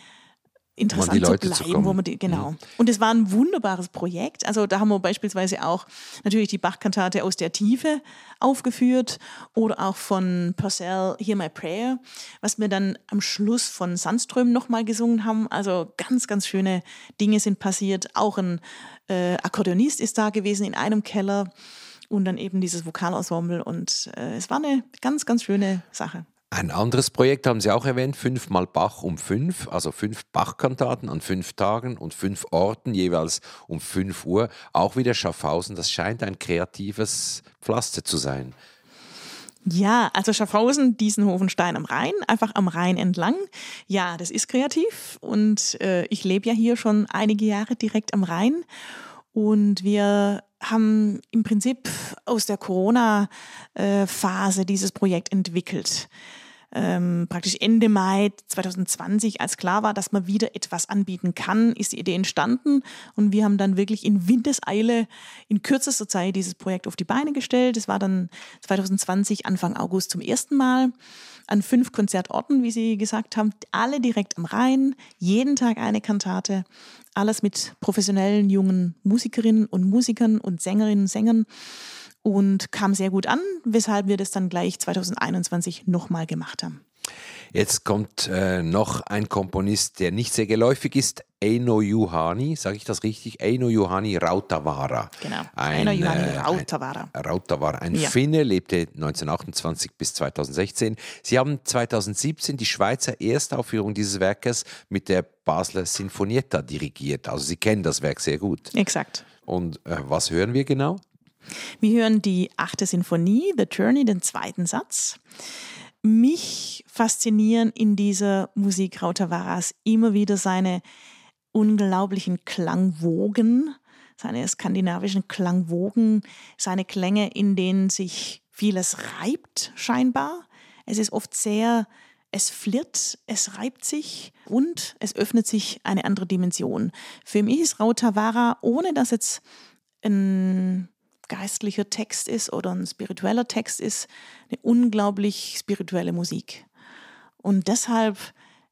interessant zu bleiben, zu wo man die, genau. Mhm. Und es war ein wunderbares Projekt. Also da haben wir beispielsweise auch natürlich die Bach-Kantate aus der Tiefe aufgeführt oder auch von Purcell Hear My Prayer, was wir dann am Schluss von Sandström nochmal gesungen haben. Also ganz, ganz schöne Dinge sind passiert. Auch ein äh, Akkordeonist ist da gewesen in einem Keller und dann eben dieses Vokalensemble und äh, es war eine ganz, ganz schöne Sache. Ein anderes Projekt haben Sie auch erwähnt, fünfmal Bach um fünf, also fünf Bachkantaten an fünf Tagen und fünf Orten jeweils um fünf Uhr. Auch wieder Schaffhausen, das scheint ein kreatives Pflaster zu sein. Ja, also Schaffhausen, Diesenhofenstein am Rhein, einfach am Rhein entlang. Ja, das ist kreativ und äh, ich lebe ja hier schon einige Jahre direkt am Rhein und wir haben im Prinzip aus der Corona-Phase dieses Projekt entwickelt ähm, praktisch Ende Mai 2020, als klar war, dass man wieder etwas anbieten kann, ist die Idee entstanden. Und wir haben dann wirklich in Windeseile in kürzester Zeit dieses Projekt auf die Beine gestellt. Es war dann 2020, Anfang August zum ersten Mal an fünf Konzertorten, wie Sie gesagt haben, alle direkt am Rhein, jeden Tag eine Kantate, alles mit professionellen jungen Musikerinnen und Musikern und Sängerinnen und Sängern und kam sehr gut an, weshalb wir das dann gleich 2021 nochmal gemacht haben. Jetzt kommt äh, noch ein Komponist, der nicht sehr geläufig ist, Eino Juhani, sage ich das richtig? Eino Juhani Rautavara. Genau, ein, Eino Juhani äh, Rautavara. Ein, Rautavara, ein Ja. Finne, lebte 1928 bis 2016. Sie haben 2017 die Schweizer Erstaufführung dieses Werkes mit der Basler Sinfonietta dirigiert. Also Sie kennen das Werk sehr gut. Exakt. Und äh, was hören wir genau? Wir hören die achte Sinfonie, The Journey, den zweiten Satz. Mich faszinieren in dieser Musik Rautavaras immer wieder seine unglaublichen Klangwogen, seine skandinavischen Klangwogen, seine Klänge, in denen sich vieles reibt, scheinbar. Es ist oft sehr, es flirrt, es reibt sich und es öffnet sich eine andere Dimension. Für mich ist Rautavara, ohne dass jetzt ein geistlicher Text ist oder ein spiritueller Text ist, eine unglaublich spirituelle Musik. Und deshalb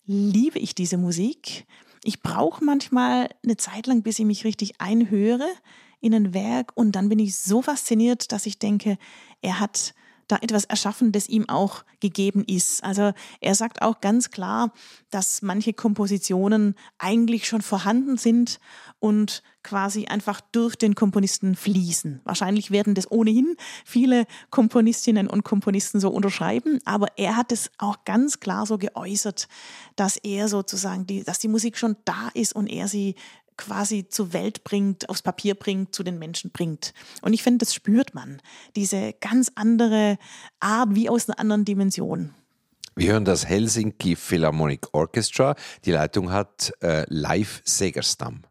liebe ich diese Musik. Ich brauche manchmal eine Zeit lang, bis ich mich richtig einhöre in ein Werk und dann bin ich so fasziniert, dass ich denke, er hat da etwas erschaffen, das ihm auch gegeben ist. Also er sagt auch ganz klar, dass manche Kompositionen eigentlich schon vorhanden sind und quasi einfach durch den Komponisten fließen. Wahrscheinlich werden das ohnehin viele Komponistinnen und Komponisten so unterschreiben, aber er hat es auch ganz klar so geäußert, dass er sozusagen die, dass die Musik schon da ist und er sie quasi zur Welt bringt, aufs Papier bringt, zu den Menschen bringt. Und ich finde, das spürt man. Diese ganz andere Art, wie aus einer anderen Dimension. Wir hören das Helsinki Philharmonic Orchestra. Die Leitung hat äh, Leif Segerstam.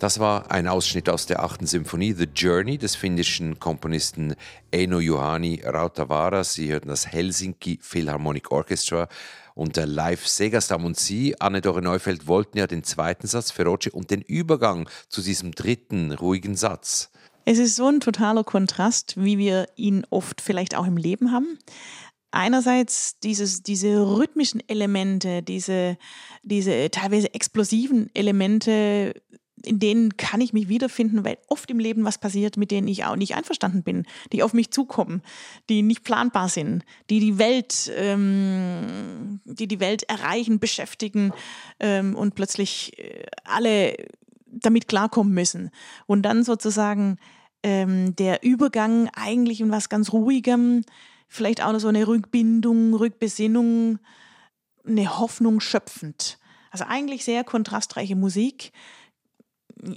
Das war ein Ausschnitt aus der achten Symphonie The Journey des finnischen Komponisten Eino Juhani Rautavaara. Sie hörten das Helsinki Philharmonic Orchestra und der Live Segerstam und Sie, Anne-Dore Neufeld, wollten ja den zweiten Satz Feroce und den Übergang zu diesem dritten ruhigen Satz. Es ist so ein totaler Kontrast, wie wir ihn oft vielleicht auch im Leben haben einerseits dieses, diese rhythmischen Elemente, diese, diese teilweise explosiven Elemente, in denen kann ich mich wiederfinden, weil oft im Leben was passiert, mit denen ich auch nicht einverstanden bin, die auf mich zukommen, die nicht planbar sind, die die Welt, ähm, die die Welt erreichen, beschäftigen ähm, und plötzlich äh, alle damit klarkommen müssen. Und dann sozusagen ähm, der Übergang eigentlich in was ganz Ruhigem, vielleicht auch noch so eine Rückbindung, Rückbesinnung, eine Hoffnung schöpfend. Also eigentlich sehr kontrastreiche Musik,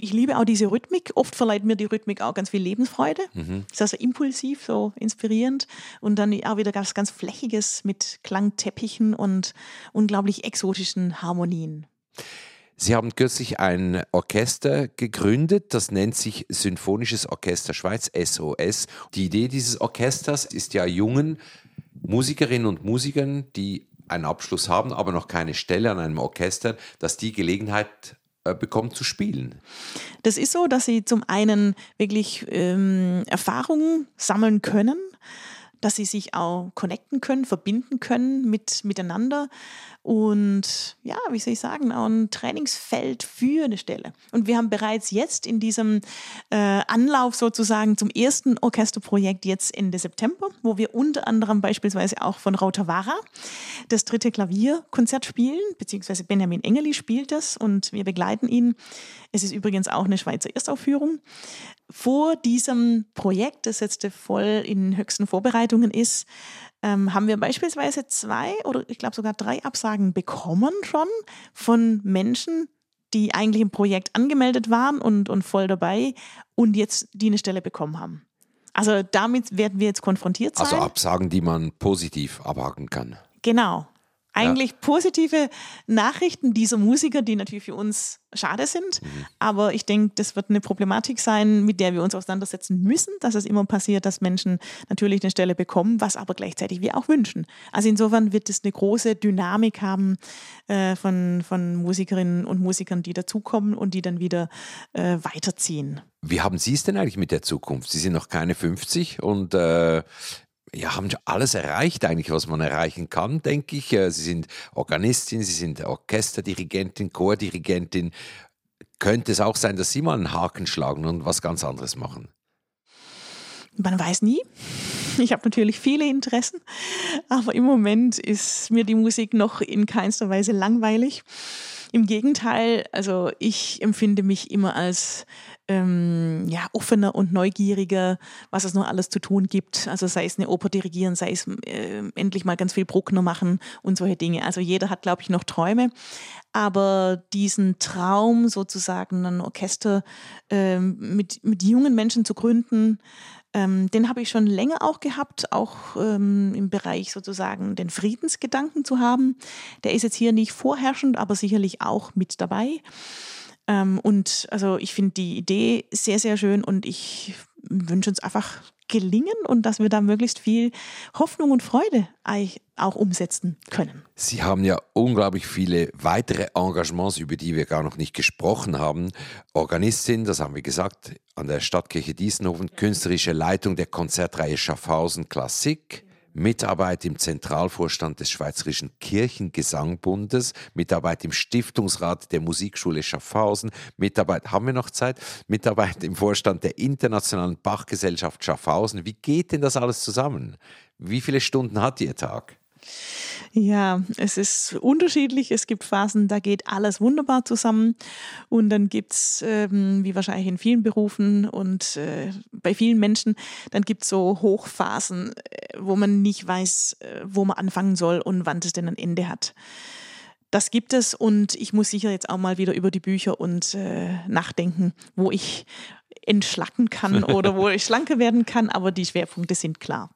ich liebe auch diese Rhythmik. Oft verleiht mir die Rhythmik auch ganz viel Lebensfreude. Mhm. Ist also impulsiv, so inspirierend. Und dann auch wieder ganz, ganz Flächiges mit Klangteppichen und unglaublich exotischen Harmonien. Sie haben kürzlich ein Orchester gegründet, das nennt sich Symphonisches Orchester Schweiz, SOS. Die Idee dieses Orchesters ist ja jungen Musikerinnen und Musikern, die einen Abschluss haben, aber noch keine Stelle an einem Orchester, dass die Gelegenheit äh, bekommen zu spielen. Das ist so, dass sie zum einen wirklich ähm, Erfahrungen sammeln können, dass sie sich auch connecten können, verbinden können mit, miteinander und ja, wie soll ich sagen, auch ein Trainingsfeld für eine Stelle. Und wir haben bereits jetzt in diesem äh, Anlauf sozusagen zum ersten Orchesterprojekt jetzt Ende September, wo wir unter anderem beispielsweise auch von Rautavara das dritte Klavierkonzert spielen, beziehungsweise Benjamin Engeli spielt das und wir begleiten ihn. Es ist übrigens auch eine Schweizer Erstaufführung. Vor diesem Projekt, das jetzt voll in höchsten Vorbereitungen ist, ähm, haben wir beispielsweise zwei oder ich glaube sogar drei Absagen bekommen schon von Menschen, die eigentlich im Projekt angemeldet waren und, und voll dabei und jetzt die eine Stelle bekommen haben. Also damit werden wir jetzt konfrontiert also sein. Also Absagen, die man positiv abhaken kann. Genau eigentlich ja. positive Nachrichten dieser Musiker, die natürlich für uns schade sind. Mhm. Aber ich denke, das wird eine Problematik sein, mit der wir uns auseinandersetzen müssen, dass es immer passiert, dass Menschen natürlich eine Stelle bekommen, was aber gleichzeitig wir auch wünschen. Also insofern wird es eine große Dynamik haben äh, von, von Musikerinnen und Musikern, die dazukommen und die dann wieder äh, weiterziehen. Wie haben Sie es denn eigentlich mit der Zukunft? Sie sind noch keine 50 und äh, ja, haben alles erreicht eigentlich, was man erreichen kann, denke ich. Äh, sie sind Organistin, Sie sind Orchesterdirigentin, Chordirigentin. Könnte es auch sein, dass Sie mal einen Haken schlagen und was ganz anderes machen? Man weiß nie. Ich habe natürlich viele Interessen, aber im Moment ist mir die Musik noch in keinster Weise langweilig. Im Gegenteil, also ich empfinde mich immer als ähm, ja, offener und neugieriger, was es noch alles zu tun gibt. Also sei es eine Oper dirigieren, sei es äh, endlich mal ganz viel Bruckner machen und solche Dinge. Also jeder hat, glaube ich, noch Träume. Aber diesen Traum sozusagen, ein Orchester äh, mit, mit jungen Menschen zu gründen, ähm, den habe ich schon länger auch gehabt, auch ähm, im Bereich sozusagen den Friedensgedanken zu haben. Der ist jetzt hier nicht vorherrschend, aber sicherlich auch mit dabei. Ähm, und also ich finde die Idee sehr, sehr schön und ich wünsche uns einfach gelingen und dass wir da möglichst viel Hoffnung und Freude auch umsetzen können. Sie haben ja unglaublich viele weitere Engagements, über die wir gar noch nicht gesprochen haben. Organistin, das haben wir gesagt, an der Stadtkirche Diesenhofen, künstlerische Leitung der Konzertreihe Schaffhausen Klassik. Mitarbeit im Zentralvorstand des Schweizerischen Kirchengesangbundes, Mitarbeit im Stiftungsrat der Musikschule Schaffhausen, Mitarbeit, haben wir noch Zeit? Mitarbeit im Vorstand der Internationalen Bachgesellschaft Schaffhausen. Wie geht denn das alles zusammen? Wie viele Stunden hat Ihr Tag? Ja, es ist unterschiedlich. Es gibt Phasen, da geht alles wunderbar zusammen. Und dann gibt es, ähm, wie wahrscheinlich in vielen Berufen und äh, bei vielen Menschen, dann gibt es so Hochphasen, äh, wo man nicht weiß, äh, wo man anfangen soll und wann es denn ein Ende hat. Das gibt es und ich muss sicher jetzt auch mal wieder über die Bücher und äh, nachdenken, wo ich entschlacken kann oder wo ich schlanker werden kann, aber die Schwerpunkte sind klar.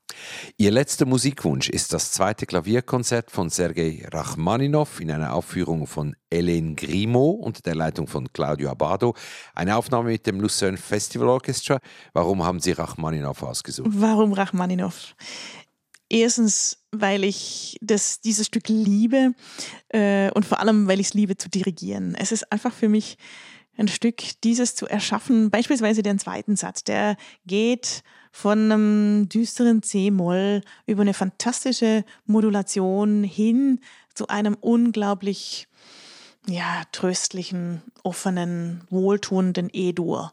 Ihr letzter Musikwunsch ist das zweite Klavierkonzert von Sergei Rachmaninow in einer Aufführung von Hélène Grimaud unter der Leitung von Claudio Abado. Eine Aufnahme mit dem Lucerne Festival Orchestra. Warum haben Sie Rachmaninow ausgesucht? Warum Rachmaninow? Erstens, weil ich das, dieses Stück liebe äh, und vor allem, weil ich es liebe zu dirigieren. Es ist einfach für mich ein Stück, dieses zu erschaffen. Beispielsweise den zweiten Satz, der geht von einem düsteren C-Moll über eine fantastische Modulation hin zu einem unglaublich ja, tröstlichen, offenen, wohltuenden E-Dur.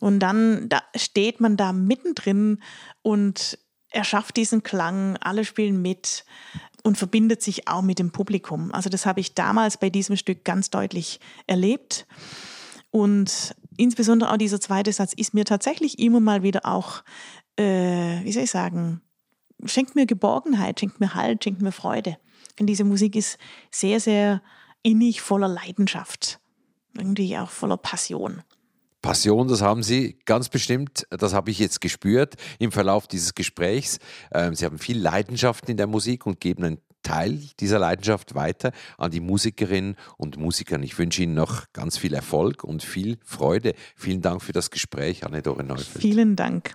Und dann da steht man da mittendrin und erschafft diesen Klang, alle spielen mit und verbindet sich auch mit dem Publikum. Also das habe ich damals bei diesem Stück ganz deutlich erlebt. Und insbesondere auch dieser zweite Satz ist mir tatsächlich immer mal wieder auch, äh, wie soll ich sagen, schenkt mir Geborgenheit, schenkt mir Halt, schenkt mir Freude. Denn diese Musik ist sehr, sehr innig, voller Leidenschaft. Irgendwie auch voller Passion. Passion, das haben Sie ganz bestimmt, das habe ich jetzt gespürt im Verlauf dieses Gesprächs. Ähm, Sie haben viel Leidenschaft in der Musik und geben einen Teil dieser Leidenschaft weiter an die Musikerinnen und Musiker. Ich wünsche Ihnen noch ganz viel Erfolg und viel Freude. Vielen Dank für das Gespräch, Anne-Dore Neufeld. Vielen Dank.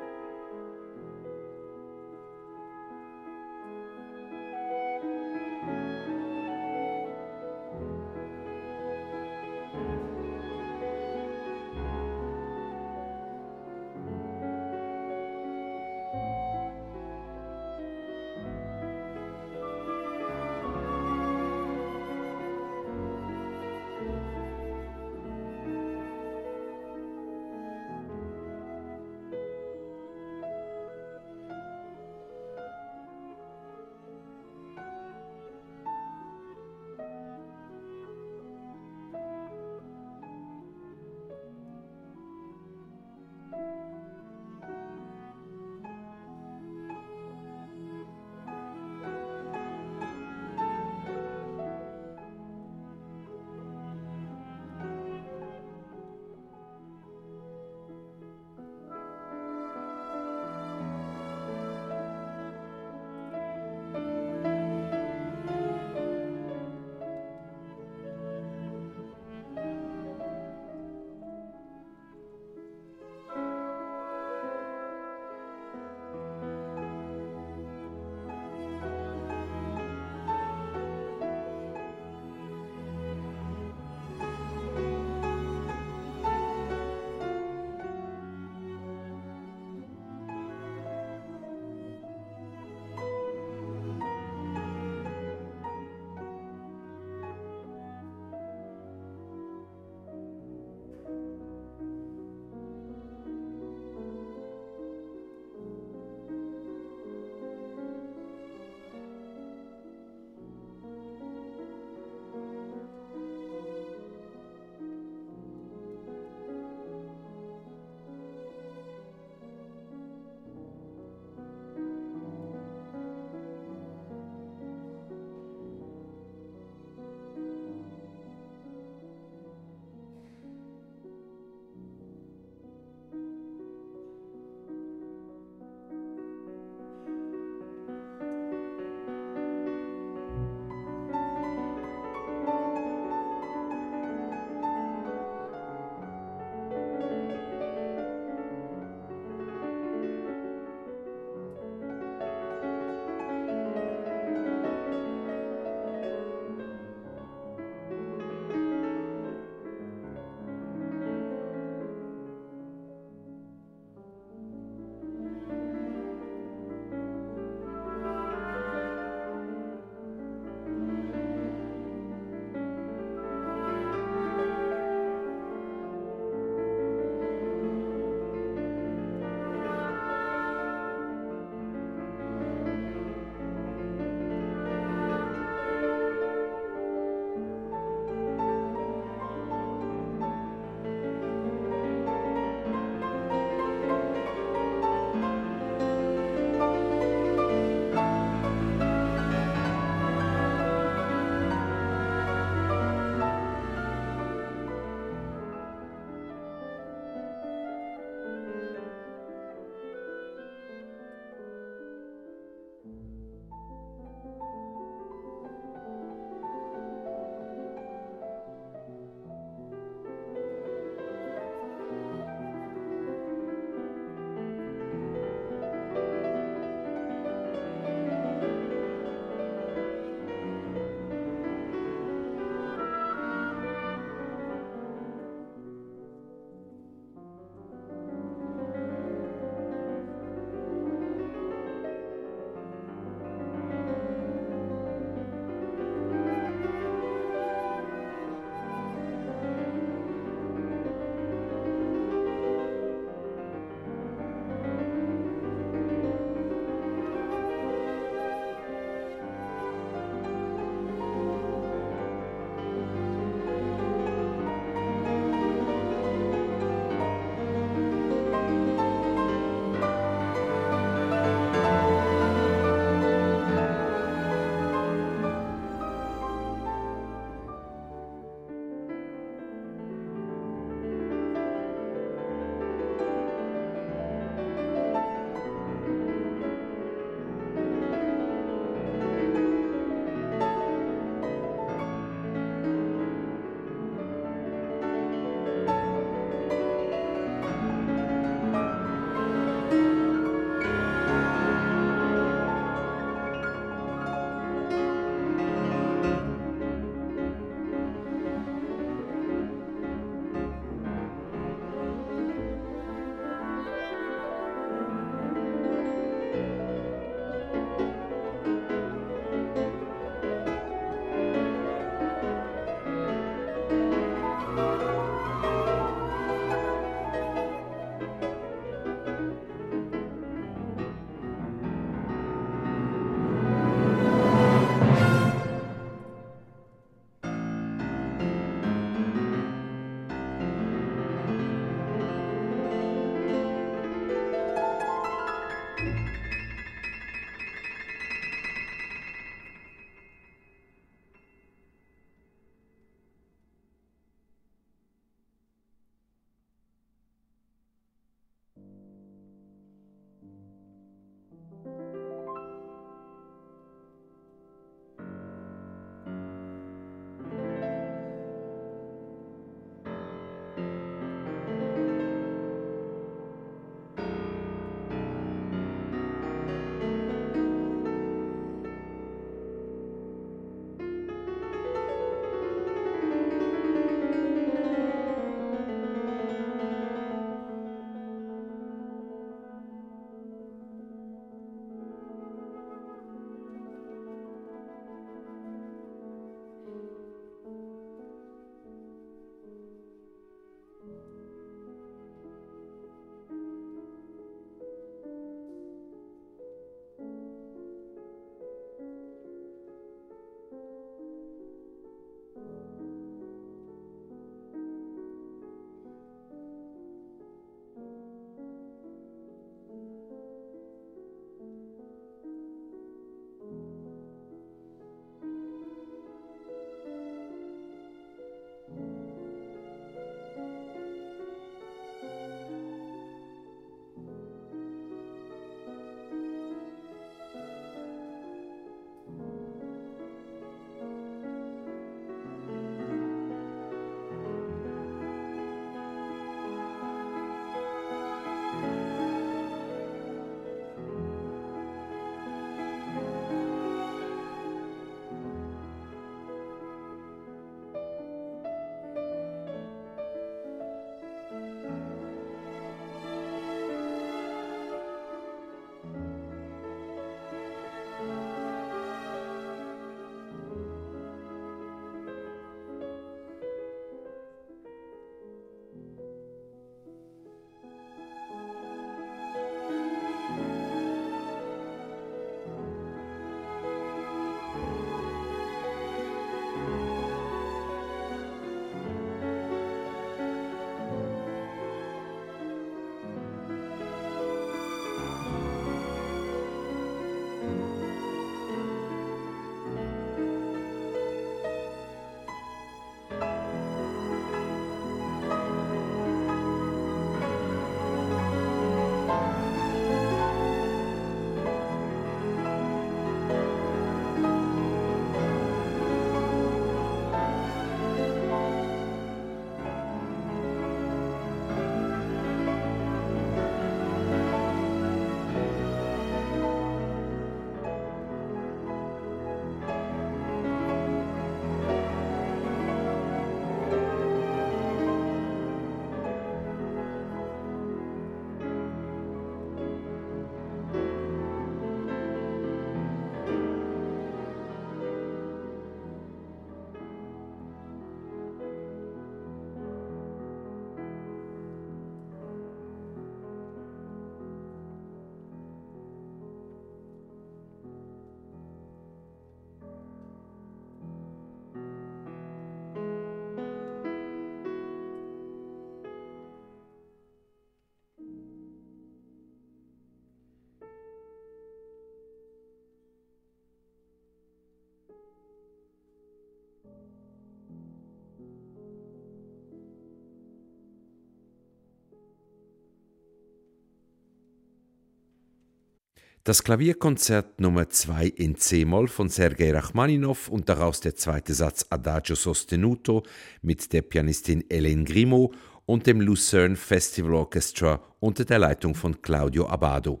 Das Klavierkonzert Nummer 2 in C-Moll von Sergei Rachmaninow und daraus der zweite Satz Adagio Sostenuto mit der Pianistin Hélène Grimaud und dem Lucerne Festival Orchestra unter der Leitung von Claudio Abado.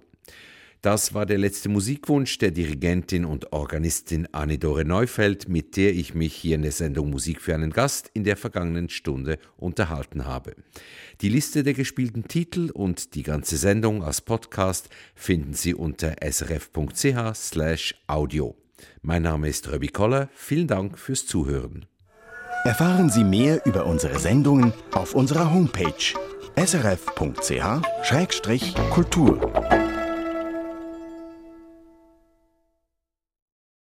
Das war der letzte Musikwunsch der Dirigentin und Organistin Anne-Dore Neufeld, mit der ich mich hier in der Sendung Musik für einen Gast in der vergangenen Stunde unterhalten habe. Die Liste der gespielten Titel und die ganze Sendung als Podcast finden Sie unter srf.ch/audio. Mein Name ist Röbi Koller. Vielen Dank fürs Zuhören. Erfahren Sie mehr über unsere Sendungen auf unserer Homepage srf.ch-kultur.